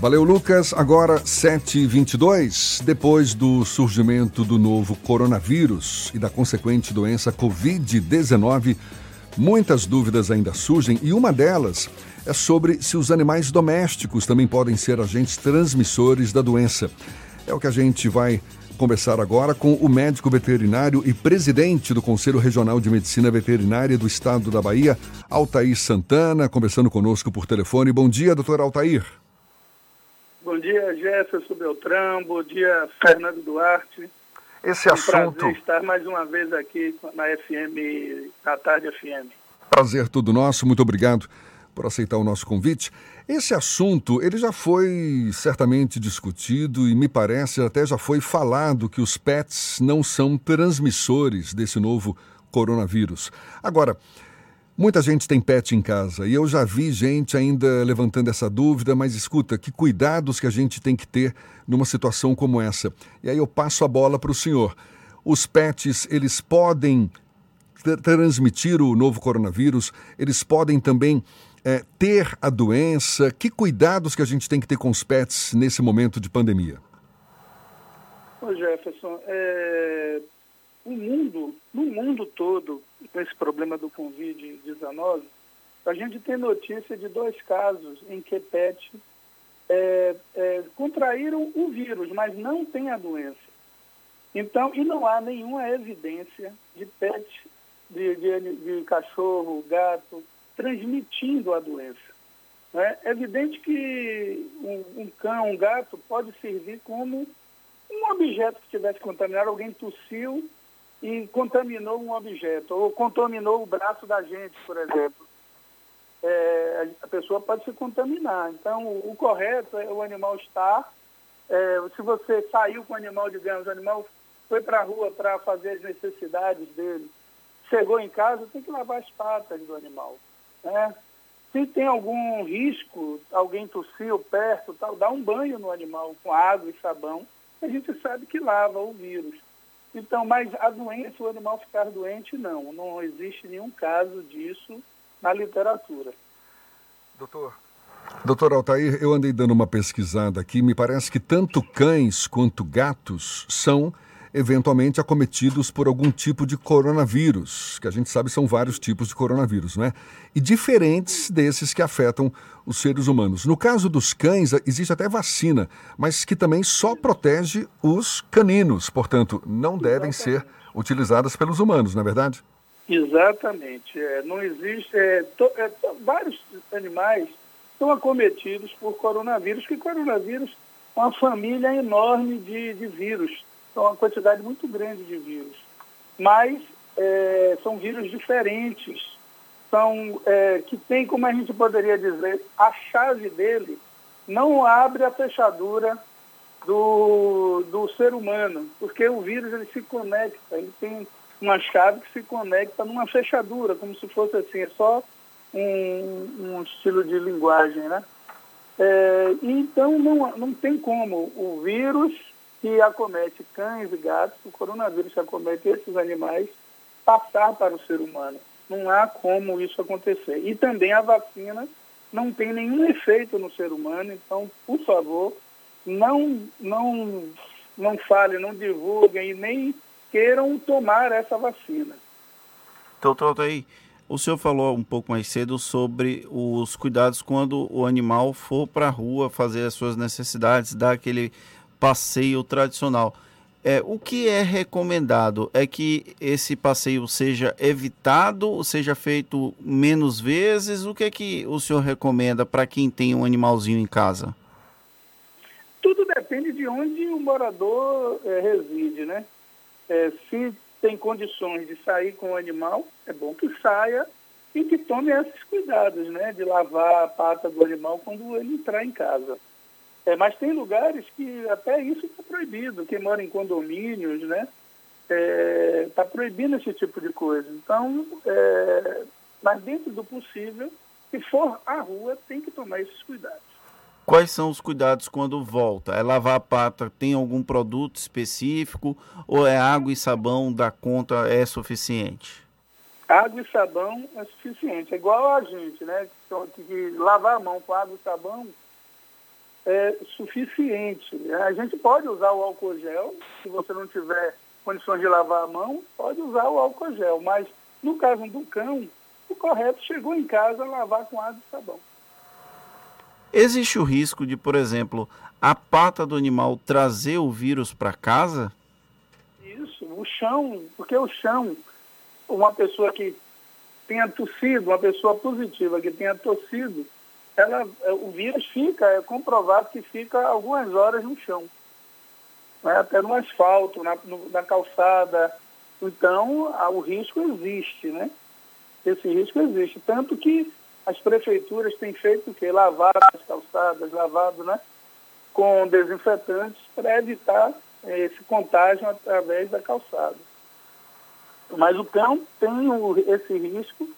Valeu, Lucas. Agora 7h22. Depois do surgimento do novo coronavírus e da consequente doença Covid-19, muitas dúvidas ainda surgem e uma delas é sobre se os animais domésticos também podem ser agentes transmissores da doença. É o que a gente vai conversar agora com o médico veterinário e presidente do Conselho Regional de Medicina Veterinária do Estado da Bahia, Altair Santana, conversando conosco por telefone. Bom dia, doutor Altair. Bom dia, Jefferson Beltrão. Bom dia, Fernando Duarte. Esse é um assunto. Prazer estar mais uma vez aqui na FM, na Tarde FM. Prazer todo nosso. Muito obrigado por aceitar o nosso convite. Esse assunto, ele já foi certamente discutido e me parece até já foi falado que os pets não são transmissores desse novo coronavírus. Agora, Muita gente tem pet em casa e eu já vi gente ainda levantando essa dúvida, mas escuta, que cuidados que a gente tem que ter numa situação como essa. E aí eu passo a bola para o senhor. Os pets, eles podem transmitir o novo coronavírus, eles podem também é, ter a doença. Que cuidados que a gente tem que ter com os pets nesse momento de pandemia? Ô Jefferson, é, o mundo, no mundo todo, com esse problema do Covid-19, a gente tem notícia de dois casos em que PET é, é, contraíram o vírus, mas não tem a doença. Então, e não há nenhuma evidência de PET, de, de, de cachorro, gato, transmitindo a doença. É evidente que um, um cão, um gato, pode servir como um objeto que estivesse contaminado, alguém tossiu e contaminou um objeto, ou contaminou o braço da gente, por exemplo. É, a pessoa pode se contaminar. Então, o, o correto é o animal estar. É, se você saiu com o animal, digamos, o animal foi para a rua para fazer as necessidades dele, chegou em casa, tem que lavar as patas do animal. Né? Se tem algum risco, alguém tossiu perto, tal, dá um banho no animal com água e sabão, a gente sabe que lava o vírus. Então, mas a doença, o animal ficar doente, não. Não existe nenhum caso disso na literatura. Doutor. Doutor Altair, eu andei dando uma pesquisada aqui, me parece que tanto cães quanto gatos são eventualmente acometidos por algum tipo de coronavírus, que a gente sabe são vários tipos de coronavírus, não é? E diferentes desses que afetam os seres humanos. No caso dos cães, existe até vacina, mas que também só protege os caninos, portanto, não devem ser utilizadas pelos humanos, não é verdade? Exatamente. É, não existe. É, to, é, vários animais são acometidos por coronavírus, que coronavírus é uma família enorme de, de vírus são uma quantidade muito grande de vírus. Mas é, são vírus diferentes, são é, que tem, como a gente poderia dizer, a chave dele não abre a fechadura do, do ser humano, porque o vírus ele se conecta, ele tem uma chave que se conecta numa fechadura, como se fosse assim, é só um, um estilo de linguagem, né? É, então não, não tem como o vírus que acomete cães e gatos, o coronavírus que acomete esses animais, passar para o ser humano. Não há como isso acontecer. E também a vacina não tem nenhum efeito no ser humano, então, por favor, não, não, não falem, não divulguem e nem queiram tomar essa vacina. Doutor aí, o senhor falou um pouco mais cedo sobre os cuidados quando o animal for para a rua fazer as suas necessidades, dar aquele passeio tradicional. É, o que é recomendado é que esse passeio seja evitado, seja feito menos vezes. O que é que o senhor recomenda para quem tem um animalzinho em casa? Tudo depende de onde o morador é, reside, né? É, se tem condições de sair com o animal, é bom que saia e que tome esses cuidados, né? De lavar a pata do animal quando ele entrar em casa. É, mas tem lugares que até isso está proibido. Quem mora em condomínios, né? Está é, tá proibindo esse tipo de coisa. Então, é, mas dentro do possível, se for à rua, tem que tomar esses cuidados. Quais são os cuidados quando volta? É lavar a pata? Tem algum produto específico? Ou é água e sabão da conta é suficiente? Água e sabão é suficiente. É igual a gente, né? Que, que lavar a mão com água e sabão é, suficiente. A gente pode usar o álcool gel, se você não tiver condições de lavar a mão, pode usar o álcool gel, mas no caso do cão, o correto chegou em casa lavar com água e sabão. Existe o risco de, por exemplo, a pata do animal trazer o vírus para casa? Isso, o chão, porque o chão, uma pessoa que tenha tossido, uma pessoa positiva que tenha tossido, ela, o vírus fica, é comprovado que fica algumas horas no chão, né? até no asfalto, na, no, na calçada. Então, a, o risco existe, né? Esse risco existe. Tanto que as prefeituras têm feito o quê? Lavado as calçadas, lavado, né? Com desinfetantes para evitar eh, esse contágio através da calçada. Mas o cão tem o, esse risco,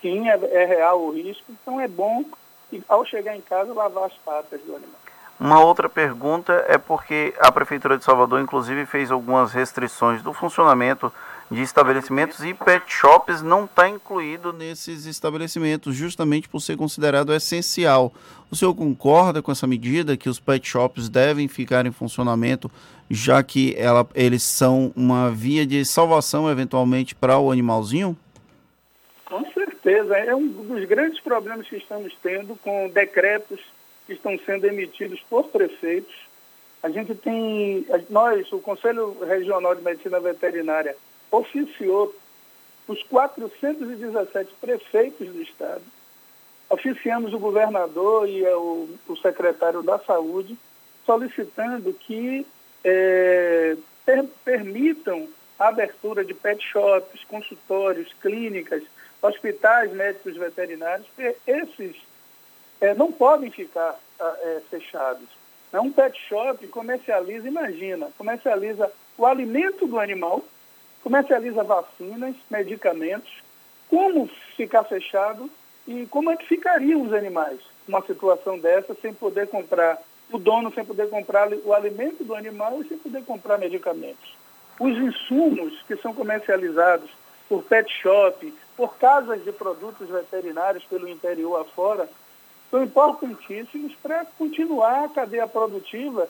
sim, é, é real o risco, então é bom e ao chegar em casa lavar as patas do animal. Uma outra pergunta é porque a Prefeitura de Salvador, inclusive, fez algumas restrições do funcionamento de estabelecimentos e pet shops não está incluído nesses estabelecimentos, justamente por ser considerado essencial. O senhor concorda com essa medida que os pet shops devem ficar em funcionamento, já que ela, eles são uma via de salvação, eventualmente, para o animalzinho? Certeza. É um dos grandes problemas que estamos tendo com decretos que estão sendo emitidos por prefeitos. A gente tem, nós, o Conselho Regional de Medicina Veterinária, oficiou os 417 prefeitos do Estado, oficiamos o governador e o, o secretário da Saúde, solicitando que é, per, permitam a abertura de pet shops, consultórios, clínicas, hospitais médicos veterinários, esses é, não podem ficar é, fechados. Um pet shop comercializa, imagina, comercializa o alimento do animal, comercializa vacinas, medicamentos. Como ficar fechado e como é que ficariam os animais numa situação dessa, sem poder comprar, o dono sem poder comprar o alimento do animal e sem poder comprar medicamentos? Os insumos que são comercializados por pet shop, por casas de produtos veterinários pelo interior afora, são importantíssimos para continuar a cadeia produtiva,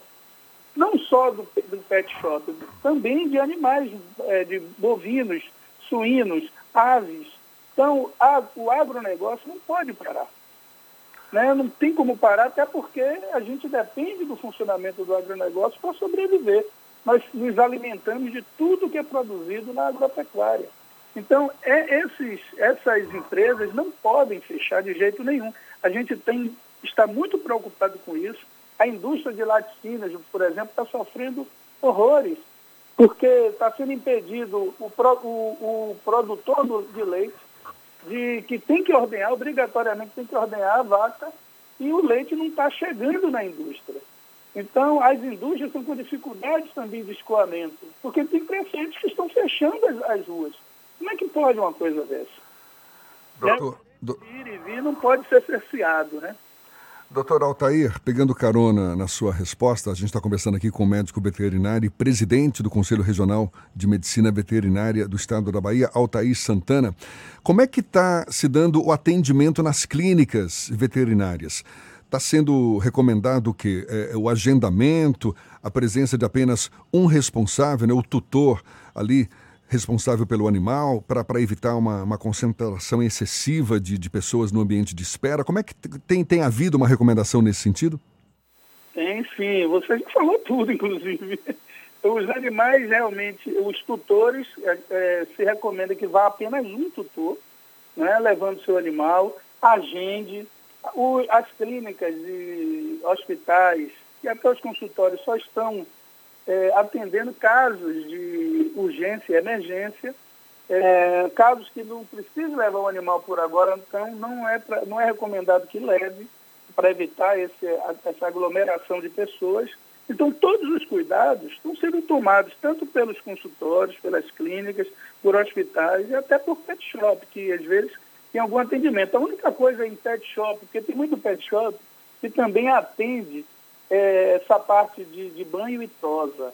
não só do, do pet shop, também de animais, é, de bovinos, suínos, aves. Então, a, o agronegócio não pode parar. Né? Não tem como parar, até porque a gente depende do funcionamento do agronegócio para sobreviver. Nós nos alimentamos de tudo que é produzido na agropecuária. Então, é, esses, essas empresas não podem fechar de jeito nenhum. A gente tem, está muito preocupado com isso. A indústria de laticínios, por exemplo, está sofrendo horrores, porque está sendo impedido o, pro, o, o produtor do, de leite, de, que tem que ordenhar, obrigatoriamente tem que ordenhar a vaca, e o leite não está chegando na indústria. Então, as indústrias estão com dificuldades também de escoamento, porque tem prefeitos que estão fechando as, as ruas. Como é que pode uma coisa dessa? Doutor, do... Ir e vir não pode ser cerceado, né? Doutor Altair, pegando carona na sua resposta, a gente está conversando aqui com o médico veterinário e presidente do Conselho Regional de Medicina Veterinária do Estado da Bahia, Altair Santana. Como é que está se dando o atendimento nas clínicas veterinárias? Está sendo recomendado o quê? É, o agendamento, a presença de apenas um responsável, né, o tutor ali responsável pelo animal para evitar uma, uma concentração excessiva de, de pessoas no ambiente de espera? Como é que tem, tem havido uma recomendação nesse sentido? Tem sim, você já falou tudo, inclusive. Os animais, realmente, os tutores, é, é, se recomenda que vá apenas um tutor, né, levando seu animal, agende. O, as clínicas e hospitais e até os consultórios só estão é, atendendo casos de urgência e emergência, é, casos que não precisa levar o animal por agora, então não é, pra, não é recomendado que leve para evitar esse, essa aglomeração de pessoas. Então, todos os cuidados estão sendo tomados tanto pelos consultórios, pelas clínicas, por hospitais e até por pet shop, que às vezes tem algum atendimento. A única coisa em pet shop, porque tem muito pet shop que também atende é, essa parte de, de, banho e tosa.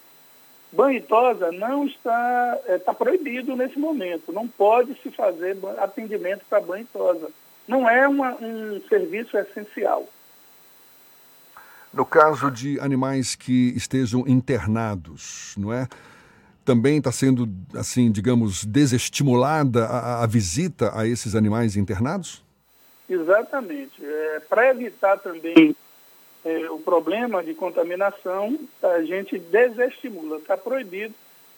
Banho e tosa não está, está é, proibido nesse momento. Não pode se fazer atendimento para banho e tosa. Não é uma, um serviço essencial. No caso de animais que estejam internados, não é? Também está sendo, assim, digamos, desestimulada a, a visita a esses animais internados? Exatamente. É, Para evitar também é, o problema de contaminação, a gente desestimula, está proibido.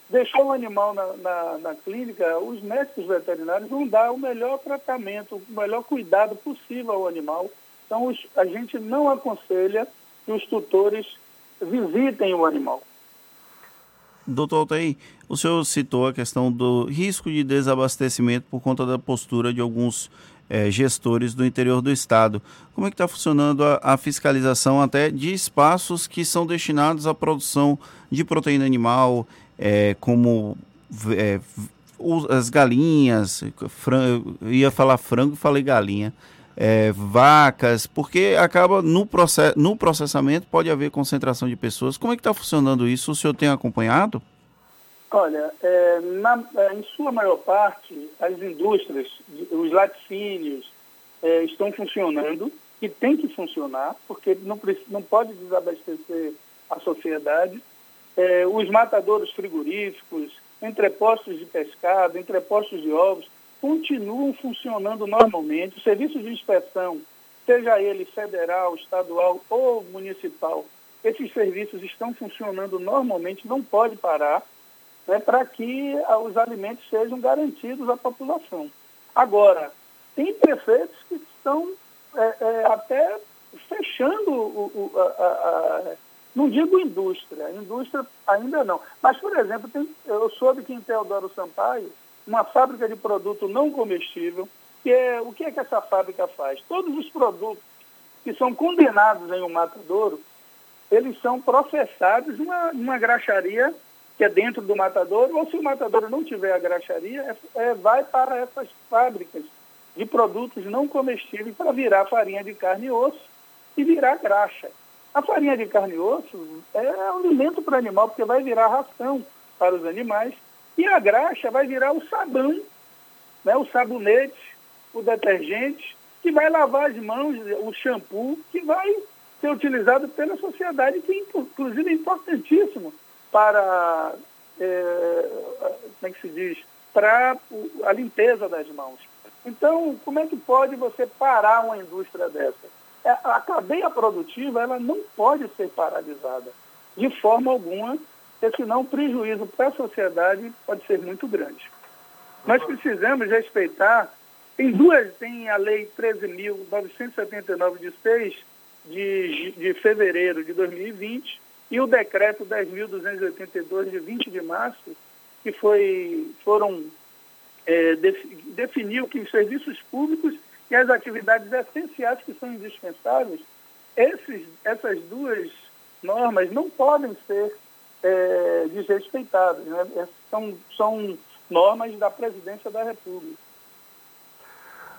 Deixar o animal na, na, na, clínica, os médicos veterinários vão dar o melhor tratamento, o melhor cuidado possível ao animal. Então, os, a gente não aconselha que os tutores visitem o animal. Doutor Altair, o senhor citou a questão do risco de desabastecimento por conta da postura de alguns é, gestores do interior do estado. Como é que está funcionando a, a, fiscalização até de espaços que são destinados à produção de proteína animal, é, como é, as galinhas, frango, ia falar frango, falei galinha, é, vacas, porque acaba no, process, no processamento pode haver concentração de pessoas. Como é que está funcionando isso? O senhor tem acompanhado? Olha, é, na, é, em sua maior parte, as indústrias, os laticínios é, estão funcionando e tem que funcionar, porque não, não pode desabastecer a sociedade. É, os matadores frigoríficos, entrepostos de pescado, entrepostos de ovos, continuam funcionando normalmente. O serviço de inspeção, seja ele federal, estadual ou municipal, esses serviços estão funcionando normalmente, não pode parar né, para que os alimentos sejam garantidos à população. Agora, tem prefeitos que estão é, é, até fechando o, o a, a, não digo indústria, indústria ainda não. Mas, por exemplo, tem, eu soube que em Teodoro Sampaio, uma fábrica de produto não comestível, que é, o que é que essa fábrica faz? Todos os produtos que são condenados em um matadouro, eles são processados numa, numa graxaria que é dentro do matador, ou se o matador não tiver a graxaria, é, é, vai para essas fábricas de produtos não comestíveis para virar farinha de carne e osso e virar graxa. A farinha de carne e osso é alimento para o animal, porque vai virar ração para os animais, e a graxa vai virar o sabão, né, o sabonete, o detergente, que vai lavar as mãos, o shampoo, que vai ser utilizado pela sociedade, que inclusive é importantíssimo para, é, como é que se diz, para a limpeza das mãos. Então, como é que pode você parar uma indústria dessa? É, a cadeia produtiva ela não pode ser paralisada de forma alguma, porque senão o prejuízo para a sociedade pode ser muito grande. Nós precisamos respeitar, tem duas, tem a lei 13.979 de 6 de, de fevereiro de 2020, e o decreto 10.282, de 20 de março, que foi, foram, é, definiu que os serviços públicos e as atividades essenciais que são indispensáveis, esses, essas duas normas não podem ser é, desrespeitadas. Né? São, são normas da Presidência da República.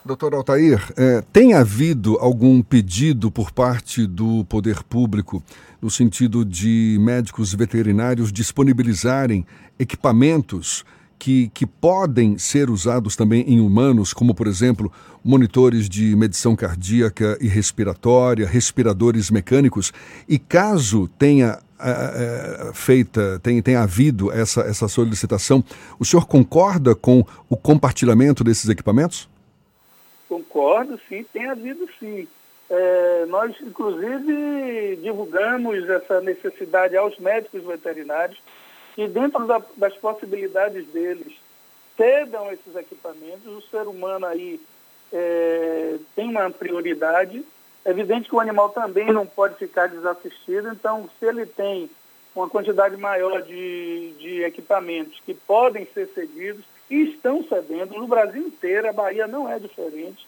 Doutor Altair, é, tem havido algum pedido por parte do poder público no sentido de médicos veterinários disponibilizarem equipamentos que, que podem ser usados também em humanos, como, por exemplo, monitores de medição cardíaca e respiratória, respiradores mecânicos, e caso tenha é, é, feita, tem, tem havido essa, essa solicitação, o senhor concorda com o compartilhamento desses equipamentos? Concordo, sim, tem havido sim. É, nós, inclusive, divulgamos essa necessidade aos médicos veterinários e dentro da, das possibilidades deles cedam esses equipamentos. O ser humano aí é, tem uma prioridade. É evidente que o animal também não pode ficar desassistido, então, se ele tem uma quantidade maior de, de equipamentos que podem ser cedidos, e estão cedendo no Brasil inteiro, a Bahia não é diferente.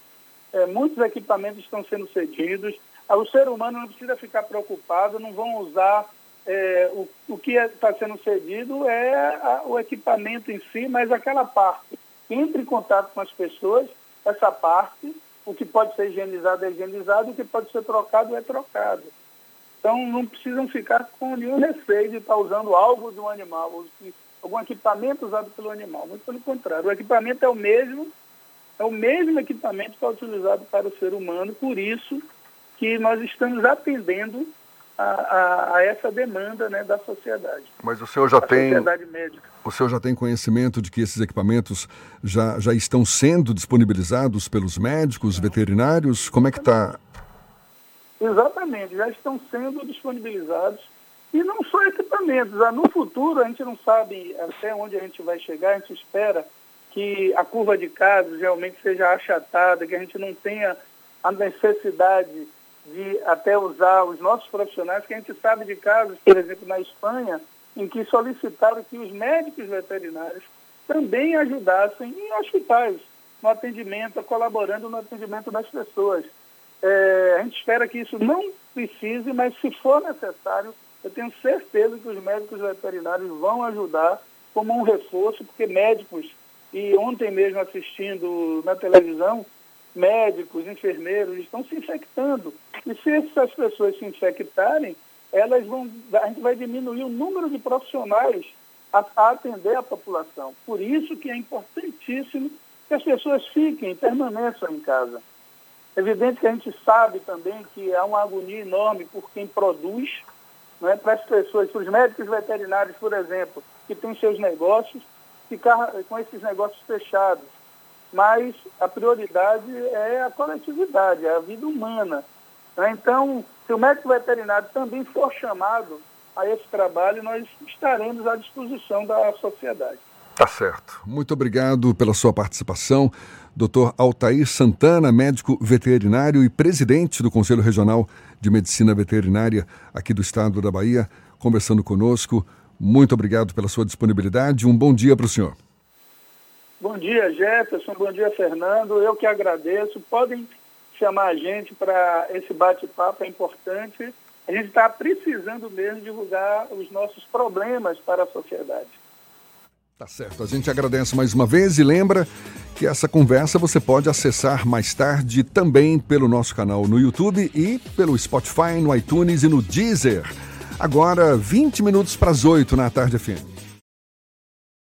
É, muitos equipamentos estão sendo cedidos. Ah, o ser humano não precisa ficar preocupado, não vão usar é, o, o que está é, sendo cedido é a, o equipamento em si, mas aquela parte que entra em contato com as pessoas, essa parte, o que pode ser higienizado é higienizado, o que pode ser trocado é trocado. Então não precisam ficar com nenhum receio de estar usando algo de um animal, algum equipamento usado pelo animal. Muito pelo contrário, o equipamento é o mesmo, é o mesmo equipamento que é utilizado para o ser humano, por isso que nós estamos atendendo a, a, a essa demanda né, da sociedade. Mas o senhor já tem. O senhor já tem conhecimento de que esses equipamentos já, já estão sendo disponibilizados pelos médicos, veterinários? Como é que está? Exatamente, já estão sendo disponibilizados. E não só equipamentos, ah, no futuro a gente não sabe até onde a gente vai chegar, a gente espera que a curva de casos realmente seja achatada, que a gente não tenha a necessidade de até usar os nossos profissionais, que a gente sabe de casos, por exemplo, na Espanha, em que solicitaram que os médicos veterinários também ajudassem em hospitais, no atendimento, colaborando no atendimento das pessoas. É, a gente espera que isso não precise, mas se for necessário, eu tenho certeza que os médicos veterinários vão ajudar como um reforço, porque médicos, e ontem mesmo assistindo na televisão, médicos, enfermeiros estão se infectando. E se essas pessoas se infectarem, elas vão, a gente vai diminuir o número de profissionais a, a atender a população. Por isso que é importantíssimo que as pessoas fiquem, permaneçam em casa. É evidente que a gente sabe também que há uma agonia enorme por quem produz, é para as pessoas, para os médicos veterinários, por exemplo, que têm seus negócios, ficar com esses negócios fechados. Mas a prioridade é a coletividade, é a vida humana. Né? Então, se o médico veterinário também for chamado a esse trabalho, nós estaremos à disposição da sociedade. Tá certo. Muito obrigado pela sua participação. Dr. Altair Santana, médico veterinário e presidente do Conselho Regional de Medicina Veterinária aqui do estado da Bahia, conversando conosco. Muito obrigado pela sua disponibilidade. Um bom dia para o senhor. Bom dia, Jefferson. Bom dia, Fernando. Eu que agradeço. Podem chamar a gente para esse bate-papo, é importante. A gente está precisando mesmo divulgar os nossos problemas para a sociedade. Tá certo. A gente agradece mais uma vez e lembra que essa conversa você pode acessar mais tarde também pelo nosso canal no YouTube e pelo Spotify, no iTunes e no Deezer. Agora, 20 minutos para as 8 na tarde FM.